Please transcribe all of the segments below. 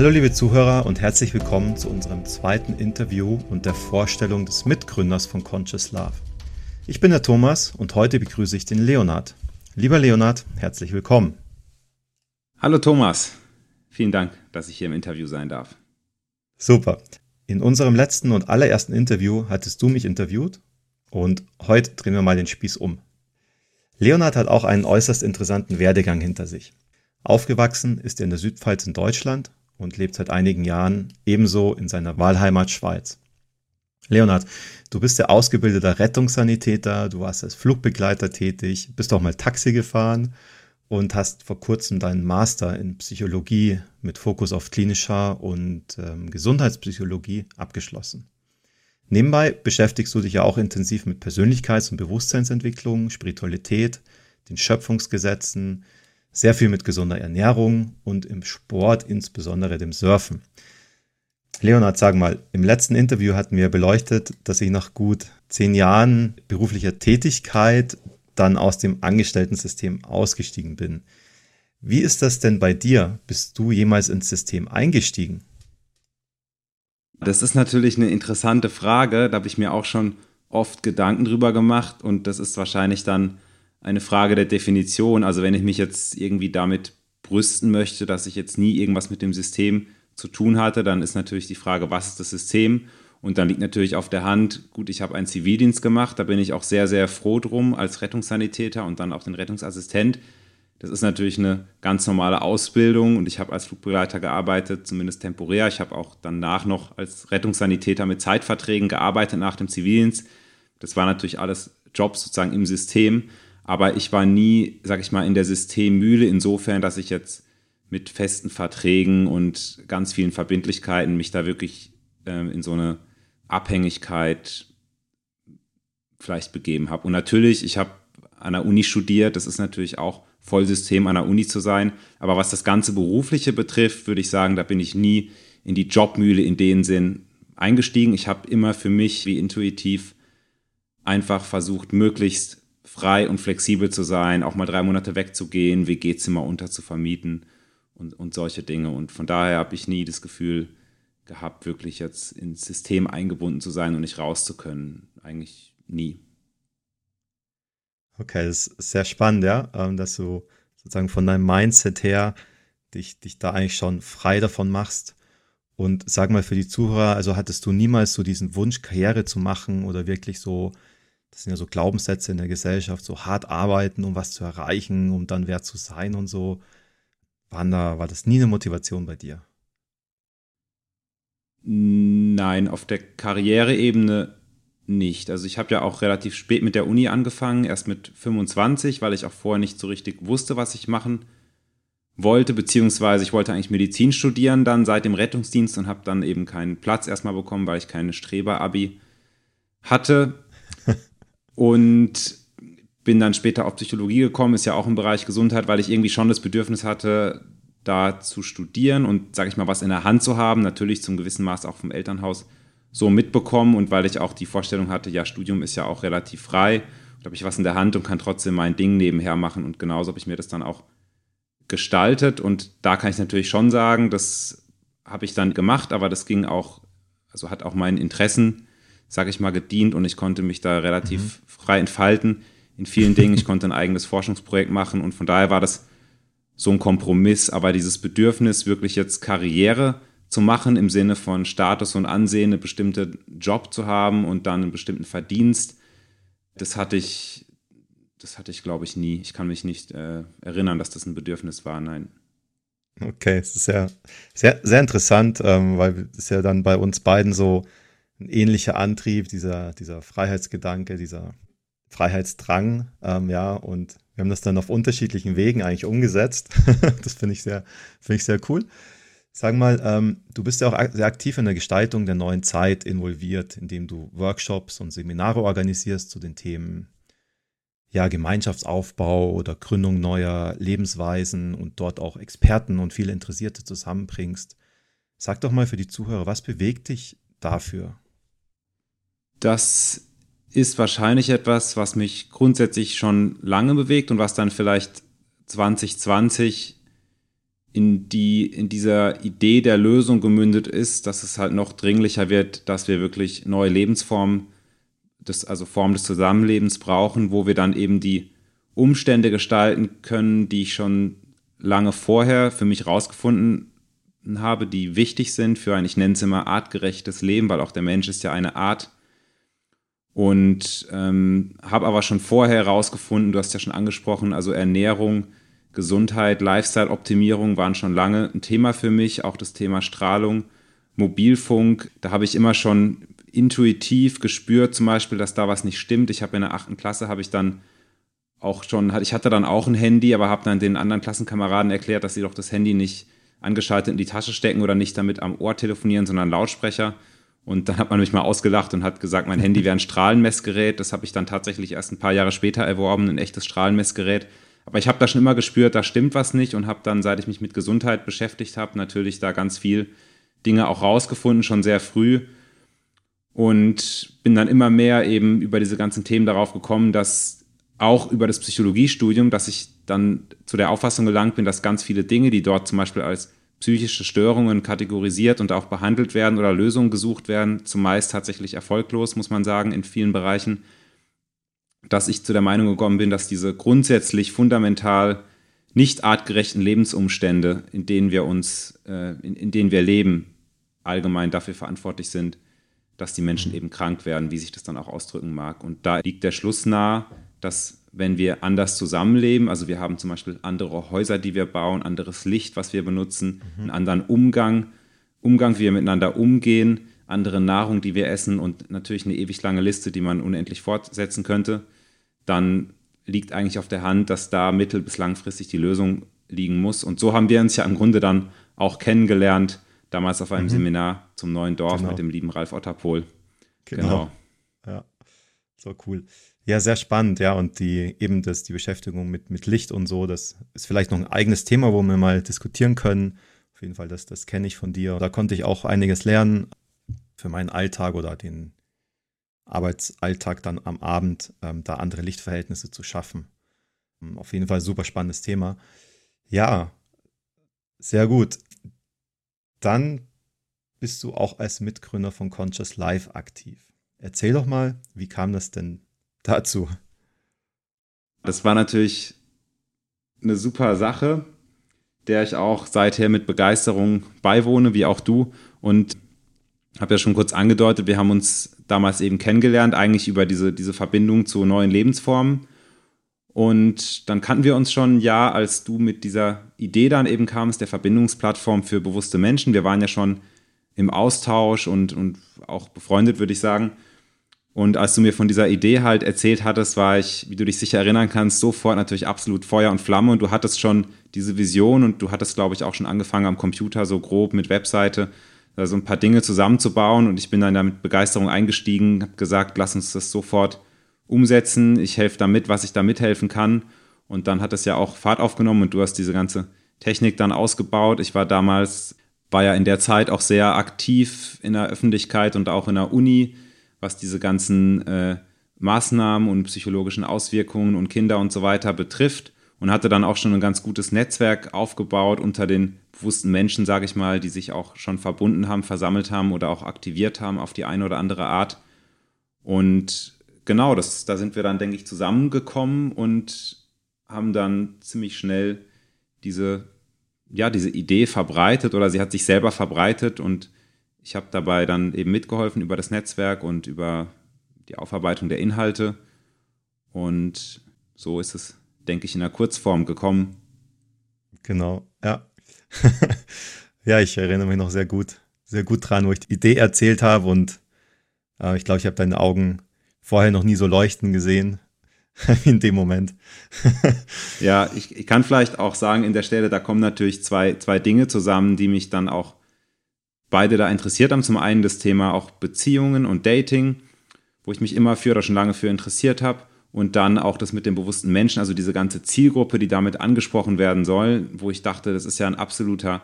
Hallo liebe Zuhörer und herzlich willkommen zu unserem zweiten Interview und der Vorstellung des Mitgründers von Conscious Love. Ich bin der Thomas und heute begrüße ich den Leonard. Lieber Leonard, herzlich willkommen. Hallo Thomas, vielen Dank, dass ich hier im Interview sein darf. Super. In unserem letzten und allerersten Interview hattest du mich interviewt und heute drehen wir mal den Spieß um. Leonard hat auch einen äußerst interessanten Werdegang hinter sich. Aufgewachsen ist er in der Südpfalz in Deutschland und lebt seit einigen Jahren ebenso in seiner Wahlheimat Schweiz. Leonard, du bist ja ausgebildeter Rettungssanitäter, du warst als Flugbegleiter tätig, bist auch mal Taxi gefahren und hast vor kurzem deinen Master in Psychologie mit Fokus auf klinischer und ähm, Gesundheitspsychologie abgeschlossen. Nebenbei beschäftigst du dich ja auch intensiv mit Persönlichkeits- und Bewusstseinsentwicklung, Spiritualität, den Schöpfungsgesetzen, sehr viel mit gesunder Ernährung und im Sport, insbesondere dem Surfen. Leonard, sag mal, im letzten Interview hatten wir beleuchtet, dass ich nach gut zehn Jahren beruflicher Tätigkeit dann aus dem Angestellten-System ausgestiegen bin. Wie ist das denn bei dir? Bist du jemals ins System eingestiegen? Das ist natürlich eine interessante Frage. Da habe ich mir auch schon oft Gedanken drüber gemacht und das ist wahrscheinlich dann eine Frage der Definition. Also wenn ich mich jetzt irgendwie damit brüsten möchte, dass ich jetzt nie irgendwas mit dem System zu tun hatte, dann ist natürlich die Frage, was ist das System? Und dann liegt natürlich auf der Hand, gut, ich habe einen Zivildienst gemacht, da bin ich auch sehr, sehr froh drum als Rettungssanitäter und dann auch den Rettungsassistent. Das ist natürlich eine ganz normale Ausbildung und ich habe als Flugbegleiter gearbeitet, zumindest temporär. Ich habe auch danach noch als Rettungssanitäter mit Zeitverträgen gearbeitet nach dem Zivildienst. Das war natürlich alles Jobs sozusagen im System. Aber ich war nie, sag ich mal, in der Systemmühle insofern, dass ich jetzt mit festen Verträgen und ganz vielen Verbindlichkeiten mich da wirklich äh, in so eine Abhängigkeit vielleicht begeben habe. Und natürlich, ich habe an der Uni studiert, das ist natürlich auch Vollsystem an der Uni zu sein. Aber was das ganze Berufliche betrifft, würde ich sagen, da bin ich nie in die Jobmühle in dem Sinn eingestiegen. Ich habe immer für mich wie intuitiv einfach versucht, möglichst frei und flexibel zu sein, auch mal drei Monate wegzugehen, WG-Zimmer unterzuvermieten und, und solche Dinge. Und von daher habe ich nie das Gefühl gehabt, wirklich jetzt ins System eingebunden zu sein und nicht raus zu können. Eigentlich nie. Okay, das ist sehr spannend, ja, ähm, dass du sozusagen von deinem Mindset her dich, dich da eigentlich schon frei davon machst. Und sag mal für die Zuhörer, also hattest du niemals so diesen Wunsch, Karriere zu machen oder wirklich so das sind ja so Glaubenssätze in der Gesellschaft, so hart arbeiten, um was zu erreichen, um dann wer zu sein und so. Waren da, war das nie eine Motivation bei dir? Nein, auf der Karriereebene nicht. Also ich habe ja auch relativ spät mit der Uni angefangen, erst mit 25, weil ich auch vorher nicht so richtig wusste, was ich machen wollte, beziehungsweise ich wollte eigentlich Medizin studieren dann seit dem Rettungsdienst und habe dann eben keinen Platz erstmal bekommen, weil ich keine Streber-Abi hatte. Und bin dann später auf Psychologie gekommen, ist ja auch im Bereich Gesundheit, weil ich irgendwie schon das Bedürfnis hatte, da zu studieren und, sage ich mal, was in der Hand zu haben. Natürlich zum gewissen Maß auch vom Elternhaus so mitbekommen und weil ich auch die Vorstellung hatte, ja, Studium ist ja auch relativ frei. Da habe ich was in der Hand und kann trotzdem mein Ding nebenher machen. Und genauso habe ich mir das dann auch gestaltet. Und da kann ich natürlich schon sagen, das habe ich dann gemacht, aber das ging auch, also hat auch meinen Interessen sage ich mal, gedient und ich konnte mich da relativ mhm. frei entfalten in vielen Dingen. Ich konnte ein eigenes Forschungsprojekt machen und von daher war das so ein Kompromiss. Aber dieses Bedürfnis, wirklich jetzt Karriere zu machen im Sinne von Status und Ansehen, einen bestimmten Job zu haben und dann einen bestimmten Verdienst, das hatte ich, das hatte ich, glaube ich, nie. Ich kann mich nicht äh, erinnern, dass das ein Bedürfnis war, nein. Okay, es ist sehr, sehr, sehr interessant, ähm, weil es ja dann bei uns beiden so ein ähnlicher Antrieb, dieser, dieser Freiheitsgedanke, dieser Freiheitsdrang, ähm, ja, und wir haben das dann auf unterschiedlichen Wegen eigentlich umgesetzt. das finde ich sehr, ich sehr cool. Sag mal, ähm, du bist ja auch sehr aktiv in der Gestaltung der neuen Zeit involviert, indem du Workshops und Seminare organisierst zu den Themen ja, Gemeinschaftsaufbau oder Gründung neuer Lebensweisen und dort auch Experten und viele Interessierte zusammenbringst. Sag doch mal für die Zuhörer, was bewegt dich dafür? Das ist wahrscheinlich etwas, was mich grundsätzlich schon lange bewegt und was dann vielleicht 2020 in, die, in dieser Idee der Lösung gemündet ist, dass es halt noch dringlicher wird, dass wir wirklich neue Lebensformen, des, also Formen des Zusammenlebens brauchen, wo wir dann eben die Umstände gestalten können, die ich schon lange vorher für mich rausgefunden habe, die wichtig sind für ein, ich nenne es immer, artgerechtes Leben, weil auch der Mensch ist ja eine Art. Und ähm, habe aber schon vorher herausgefunden, du hast ja schon angesprochen, also Ernährung, Gesundheit, Lifestyle-Optimierung waren schon lange ein Thema für mich, auch das Thema Strahlung, Mobilfunk. Da habe ich immer schon intuitiv gespürt, zum Beispiel, dass da was nicht stimmt. Ich habe in der achten Klasse habe ich dann auch schon, ich hatte dann auch ein Handy, aber habe dann den anderen Klassenkameraden erklärt, dass sie doch das Handy nicht angeschaltet in die Tasche stecken oder nicht damit am Ohr telefonieren, sondern Lautsprecher. Und dann hat man mich mal ausgelacht und hat gesagt, mein Handy wäre ein Strahlenmessgerät. Das habe ich dann tatsächlich erst ein paar Jahre später erworben, ein echtes Strahlenmessgerät. Aber ich habe da schon immer gespürt, da stimmt was nicht und habe dann, seit ich mich mit Gesundheit beschäftigt habe, natürlich da ganz viel Dinge auch rausgefunden, schon sehr früh. Und bin dann immer mehr eben über diese ganzen Themen darauf gekommen, dass auch über das Psychologiestudium, dass ich dann zu der Auffassung gelangt bin, dass ganz viele Dinge, die dort zum Beispiel als psychische Störungen kategorisiert und auch behandelt werden oder Lösungen gesucht werden, zumeist tatsächlich erfolglos, muss man sagen, in vielen Bereichen, dass ich zu der Meinung gekommen bin, dass diese grundsätzlich fundamental nicht artgerechten Lebensumstände, in denen wir uns, äh, in, in denen wir leben, allgemein dafür verantwortlich sind, dass die Menschen eben krank werden, wie sich das dann auch ausdrücken mag. Und da liegt der Schluss nahe, dass wenn wir anders zusammenleben, also wir haben zum Beispiel andere Häuser, die wir bauen, anderes Licht, was wir benutzen, mhm. einen anderen Umgang, Umgang, wie wir miteinander umgehen, andere Nahrung, die wir essen und natürlich eine ewig lange Liste, die man unendlich fortsetzen könnte, dann liegt eigentlich auf der Hand, dass da mittel- bis langfristig die Lösung liegen muss. Und so haben wir uns ja im Grunde dann auch kennengelernt, damals auf einem mhm. Seminar zum neuen Dorf genau. mit dem lieben Ralf Otterpohl. Genau. genau. So cool. Ja, sehr spannend, ja. Und die eben das, die Beschäftigung mit, mit Licht und so, das ist vielleicht noch ein eigenes Thema, wo wir mal diskutieren können. Auf jeden Fall, das, das kenne ich von dir. Da konnte ich auch einiges lernen für meinen Alltag oder den Arbeitsalltag dann am Abend, ähm, da andere Lichtverhältnisse zu schaffen. Ähm, auf jeden Fall super spannendes Thema. Ja, sehr gut. Dann bist du auch als Mitgründer von Conscious Life aktiv. Erzähl doch mal, wie kam das denn dazu? Das war natürlich eine super Sache, der ich auch seither mit Begeisterung beiwohne, wie auch du. Und habe ja schon kurz angedeutet, wir haben uns damals eben kennengelernt, eigentlich über diese, diese Verbindung zu neuen Lebensformen. Und dann kannten wir uns schon ein Jahr, als du mit dieser Idee dann eben kamst, der Verbindungsplattform für bewusste Menschen. Wir waren ja schon im Austausch und, und auch befreundet, würde ich sagen. Und als du mir von dieser Idee halt erzählt hattest, war ich, wie du dich sicher erinnern kannst, sofort natürlich absolut Feuer und Flamme. Und du hattest schon diese Vision und du hattest, glaube ich, auch schon angefangen am Computer so grob mit Webseite so also ein paar Dinge zusammenzubauen. Und ich bin dann da mit Begeisterung eingestiegen, habe gesagt, lass uns das sofort umsetzen. Ich helfe damit, was ich da mithelfen kann. Und dann hat es ja auch Fahrt aufgenommen und du hast diese ganze Technik dann ausgebaut. Ich war damals, war ja in der Zeit auch sehr aktiv in der Öffentlichkeit und auch in der Uni was diese ganzen äh, Maßnahmen und psychologischen Auswirkungen und Kinder und so weiter betrifft und hatte dann auch schon ein ganz gutes Netzwerk aufgebaut unter den bewussten Menschen, sage ich mal, die sich auch schon verbunden haben, versammelt haben oder auch aktiviert haben auf die eine oder andere Art. Und genau, das, da sind wir dann, denke ich, zusammengekommen und haben dann ziemlich schnell diese, ja, diese Idee verbreitet oder sie hat sich selber verbreitet und ich habe dabei dann eben mitgeholfen über das Netzwerk und über die Aufarbeitung der Inhalte. Und so ist es, denke ich, in der Kurzform gekommen. Genau, ja. ja, ich erinnere mich noch sehr gut, sehr gut dran, wo ich die Idee erzählt habe und äh, ich glaube, ich habe deine Augen vorher noch nie so leuchten gesehen in dem Moment. ja, ich, ich, kann vielleicht auch sagen, in der Stelle, da kommen natürlich zwei, zwei Dinge zusammen, die mich dann auch beide da interessiert haben. Zum einen das Thema auch Beziehungen und Dating, wo ich mich immer für oder schon lange für interessiert habe. Und dann auch das mit dem bewussten Menschen, also diese ganze Zielgruppe, die damit angesprochen werden soll, wo ich dachte, das ist ja ein absoluter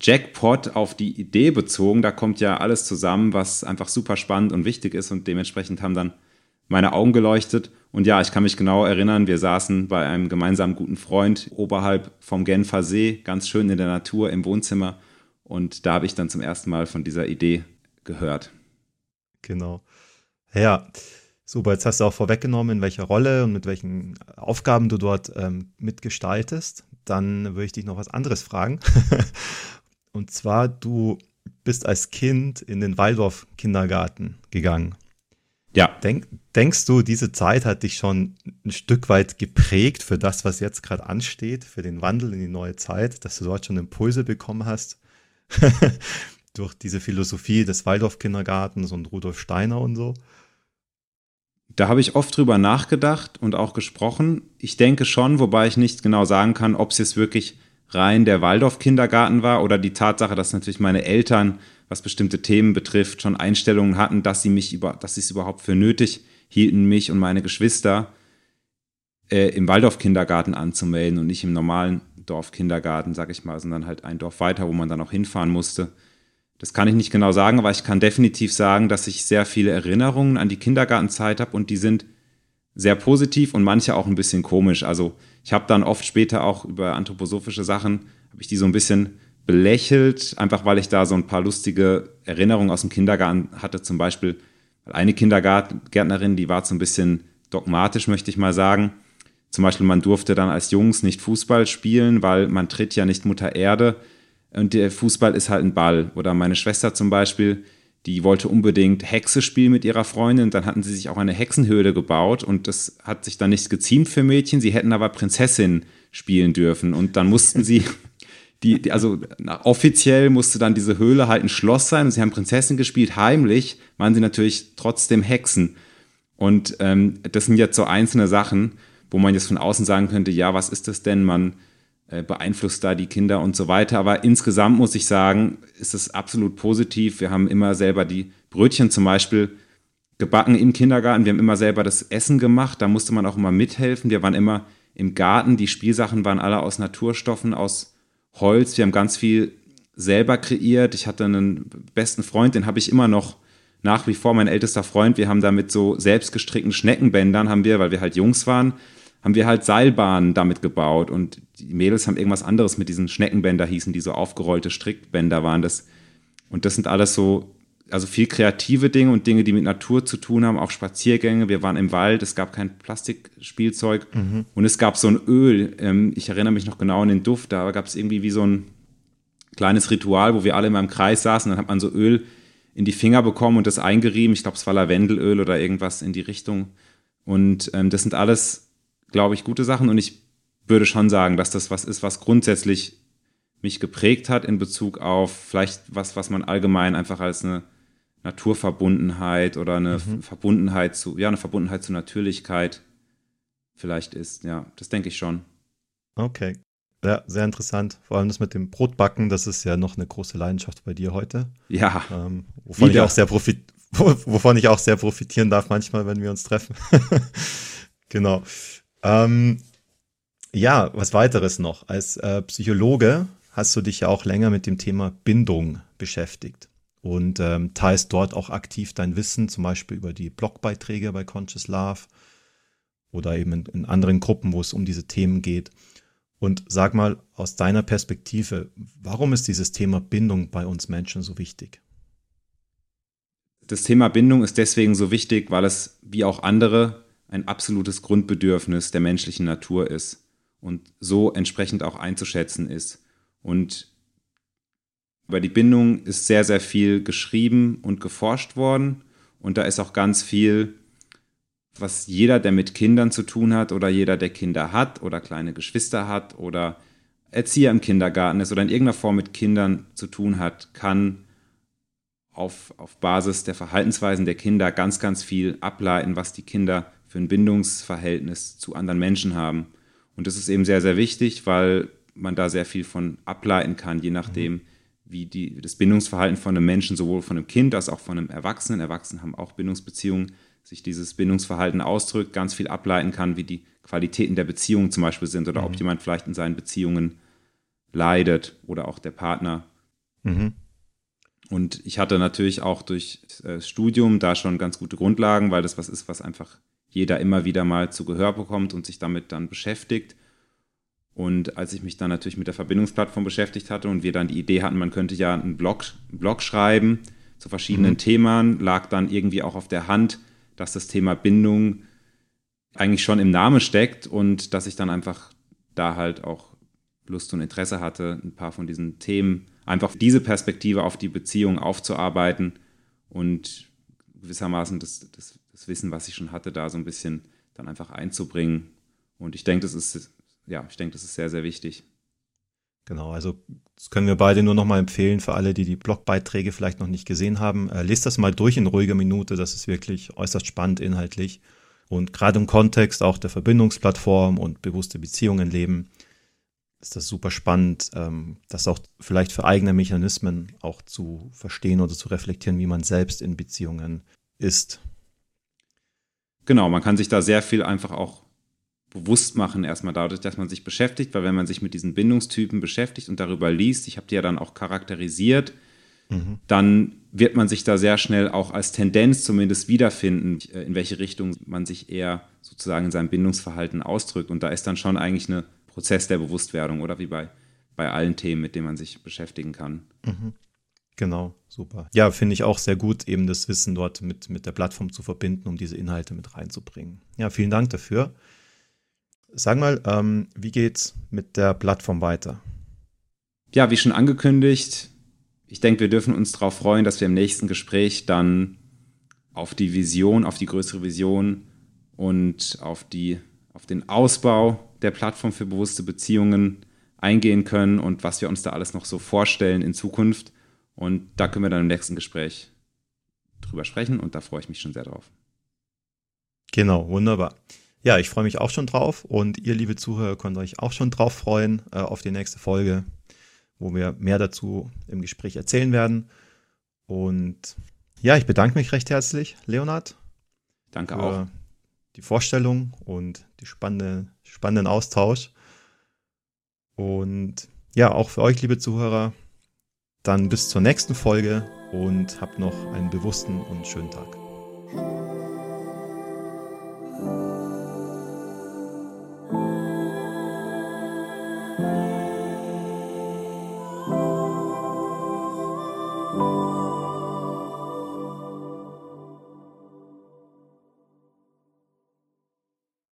Jackpot auf die Idee bezogen. Da kommt ja alles zusammen, was einfach super spannend und wichtig ist. Und dementsprechend haben dann meine Augen geleuchtet. Und ja, ich kann mich genau erinnern, wir saßen bei einem gemeinsamen guten Freund oberhalb vom Genfer See, ganz schön in der Natur im Wohnzimmer. Und da habe ich dann zum ersten Mal von dieser Idee gehört. Genau. Ja, super. Jetzt hast du auch vorweggenommen, in welcher Rolle und mit welchen Aufgaben du dort ähm, mitgestaltest. Dann würde ich dich noch was anderes fragen. und zwar, du bist als Kind in den Waldorf-Kindergarten gegangen. Ja. Denk, denkst du, diese Zeit hat dich schon ein Stück weit geprägt für das, was jetzt gerade ansteht, für den Wandel in die neue Zeit, dass du dort schon Impulse bekommen hast? durch diese Philosophie des Waldorf-Kindergartens und Rudolf Steiner und so? Da habe ich oft drüber nachgedacht und auch gesprochen. Ich denke schon, wobei ich nicht genau sagen kann, ob es jetzt wirklich rein der Waldorf-Kindergarten war oder die Tatsache, dass natürlich meine Eltern was bestimmte Themen betrifft, schon Einstellungen hatten, dass sie mich über, dass sie es überhaupt für nötig hielten, mich und meine Geschwister äh, im Waldorf-Kindergarten anzumelden und nicht im normalen Dorfkindergarten, sag ich mal, sondern halt ein Dorf weiter, wo man dann auch hinfahren musste. Das kann ich nicht genau sagen, aber ich kann definitiv sagen, dass ich sehr viele Erinnerungen an die Kindergartenzeit habe und die sind sehr positiv und manche auch ein bisschen komisch. Also ich habe dann oft später auch über anthroposophische Sachen, habe ich die so ein bisschen belächelt, einfach weil ich da so ein paar lustige Erinnerungen aus dem Kindergarten hatte. Zum Beispiel eine Kindergärtnerin, die war so ein bisschen dogmatisch, möchte ich mal sagen. Zum Beispiel, man durfte dann als Jungs nicht Fußball spielen, weil man tritt ja nicht Mutter Erde und der Fußball ist halt ein Ball. Oder meine Schwester zum Beispiel, die wollte unbedingt Hexe spielen mit ihrer Freundin. Dann hatten sie sich auch eine Hexenhöhle gebaut und das hat sich dann nicht geziemt für Mädchen. Sie hätten aber Prinzessin spielen dürfen und dann mussten sie die, die, also offiziell musste dann diese Höhle halt ein Schloss sein und sie haben Prinzessin gespielt. Heimlich waren sie natürlich trotzdem Hexen. Und ähm, das sind jetzt so einzelne Sachen, wo man jetzt von außen sagen könnte, ja, was ist das denn? Man äh, beeinflusst da die Kinder und so weiter. Aber insgesamt muss ich sagen, ist es absolut positiv. Wir haben immer selber die Brötchen zum Beispiel gebacken im Kindergarten. Wir haben immer selber das Essen gemacht. Da musste man auch immer mithelfen. Wir waren immer im Garten. Die Spielsachen waren alle aus Naturstoffen, aus Holz. Wir haben ganz viel selber kreiert. Ich hatte einen besten Freund, den habe ich immer noch nach wie vor, mein ältester Freund. Wir haben da mit so selbstgestrickten Schneckenbändern, haben wir, weil wir halt Jungs waren, haben wir halt Seilbahnen damit gebaut. Und die Mädels haben irgendwas anderes mit diesen Schneckenbänder hießen, die so aufgerollte Strickbänder waren das. Und das sind alles so, also viel kreative Dinge und Dinge, die mit Natur zu tun haben, auch Spaziergänge. Wir waren im Wald, es gab kein Plastikspielzeug mhm. und es gab so ein Öl. Ähm, ich erinnere mich noch genau an den Duft, da gab es irgendwie wie so ein kleines Ritual, wo wir alle immer im Kreis saßen, dann hat man so Öl in die Finger bekommen und das eingerieben. Ich glaube, es war Lavendelöl oder irgendwas in die Richtung. Und ähm, das sind alles, glaube ich, gute Sachen. Und ich würde schon sagen, dass das was ist, was grundsätzlich mich geprägt hat in Bezug auf vielleicht was, was man allgemein einfach als eine Naturverbundenheit oder eine mhm. Verbundenheit zu, ja, eine Verbundenheit zur Natürlichkeit vielleicht ist. Ja, das denke ich schon. Okay. Ja, sehr interessant. Vor allem das mit dem Brotbacken, das ist ja noch eine große Leidenschaft bei dir heute. Ja. Ähm, wovon, ich auch sehr profit wovon ich auch sehr profitieren darf manchmal, wenn wir uns treffen. genau. Ähm, ja, was weiteres noch. Als äh, Psychologe hast du dich ja auch länger mit dem Thema Bindung beschäftigt und ähm, teilst dort auch aktiv dein Wissen, zum Beispiel über die Blogbeiträge bei Conscious Love oder eben in, in anderen Gruppen, wo es um diese Themen geht. Und sag mal aus deiner Perspektive, warum ist dieses Thema Bindung bei uns Menschen so wichtig? Das Thema Bindung ist deswegen so wichtig, weil es wie auch andere ein absolutes Grundbedürfnis der menschlichen Natur ist und so entsprechend auch einzuschätzen ist. Und über die Bindung ist sehr, sehr viel geschrieben und geforscht worden. Und da ist auch ganz viel, was jeder, der mit Kindern zu tun hat oder jeder, der Kinder hat oder kleine Geschwister hat oder Erzieher im Kindergarten ist oder in irgendeiner Form mit Kindern zu tun hat, kann auf, auf Basis der Verhaltensweisen der Kinder ganz, ganz viel ableiten, was die Kinder für ein Bindungsverhältnis zu anderen Menschen haben. Und das ist eben sehr, sehr wichtig, weil man da sehr viel von ableiten kann, je nachdem, mhm wie die, das Bindungsverhalten von einem Menschen, sowohl von einem Kind als auch von einem Erwachsenen, Erwachsenen haben auch Bindungsbeziehungen, sich dieses Bindungsverhalten ausdrückt, ganz viel ableiten kann, wie die Qualitäten der Beziehung zum Beispiel sind oder mhm. ob jemand vielleicht in seinen Beziehungen leidet oder auch der Partner. Mhm. Und ich hatte natürlich auch durch äh, Studium da schon ganz gute Grundlagen, weil das was ist, was einfach jeder immer wieder mal zu Gehör bekommt und sich damit dann beschäftigt. Und als ich mich dann natürlich mit der Verbindungsplattform beschäftigt hatte und wir dann die Idee hatten, man könnte ja einen Blog, einen Blog schreiben zu verschiedenen mhm. Themen, lag dann irgendwie auch auf der Hand, dass das Thema Bindung eigentlich schon im Namen steckt und dass ich dann einfach da halt auch Lust und Interesse hatte, ein paar von diesen Themen, einfach diese Perspektive auf die Beziehung aufzuarbeiten und gewissermaßen das, das, das Wissen, was ich schon hatte, da so ein bisschen dann einfach einzubringen. Und ich denke, das ist, ja, ich denke, das ist sehr, sehr wichtig. Genau, also das können wir beide nur noch mal empfehlen für alle, die die Blogbeiträge vielleicht noch nicht gesehen haben. Äh, lest das mal durch in ruhiger Minute, das ist wirklich äußerst spannend inhaltlich. Und gerade im Kontext auch der Verbindungsplattform und bewusste Beziehungen leben, ist das super spannend, ähm, das auch vielleicht für eigene Mechanismen auch zu verstehen oder zu reflektieren, wie man selbst in Beziehungen ist. Genau, man kann sich da sehr viel einfach auch bewusst machen, erstmal dadurch, dass man sich beschäftigt, weil wenn man sich mit diesen Bindungstypen beschäftigt und darüber liest, ich habe die ja dann auch charakterisiert, mhm. dann wird man sich da sehr schnell auch als Tendenz zumindest wiederfinden, in welche Richtung man sich eher sozusagen in seinem Bindungsverhalten ausdrückt. Und da ist dann schon eigentlich ein Prozess der Bewusstwerdung, oder wie bei, bei allen Themen, mit denen man sich beschäftigen kann. Mhm. Genau, super. Ja, finde ich auch sehr gut, eben das Wissen dort mit, mit der Plattform zu verbinden, um diese Inhalte mit reinzubringen. Ja, vielen Dank dafür. Sag mal, ähm, wie geht's mit der Plattform weiter? Ja, wie schon angekündigt, ich denke, wir dürfen uns darauf freuen, dass wir im nächsten Gespräch dann auf die Vision, auf die größere Vision und auf, die, auf den Ausbau der Plattform für bewusste Beziehungen eingehen können und was wir uns da alles noch so vorstellen in Zukunft. Und da können wir dann im nächsten Gespräch drüber sprechen und da freue ich mich schon sehr drauf. Genau, wunderbar. Ja, ich freue mich auch schon drauf und ihr, liebe Zuhörer, könnt euch auch schon drauf freuen äh, auf die nächste Folge, wo wir mehr dazu im Gespräch erzählen werden. Und ja, ich bedanke mich recht herzlich, Leonard. Danke auch. Die Vorstellung und die spannende, spannenden Austausch. Und ja, auch für euch, liebe Zuhörer, dann bis zur nächsten Folge und habt noch einen bewussten und schönen Tag.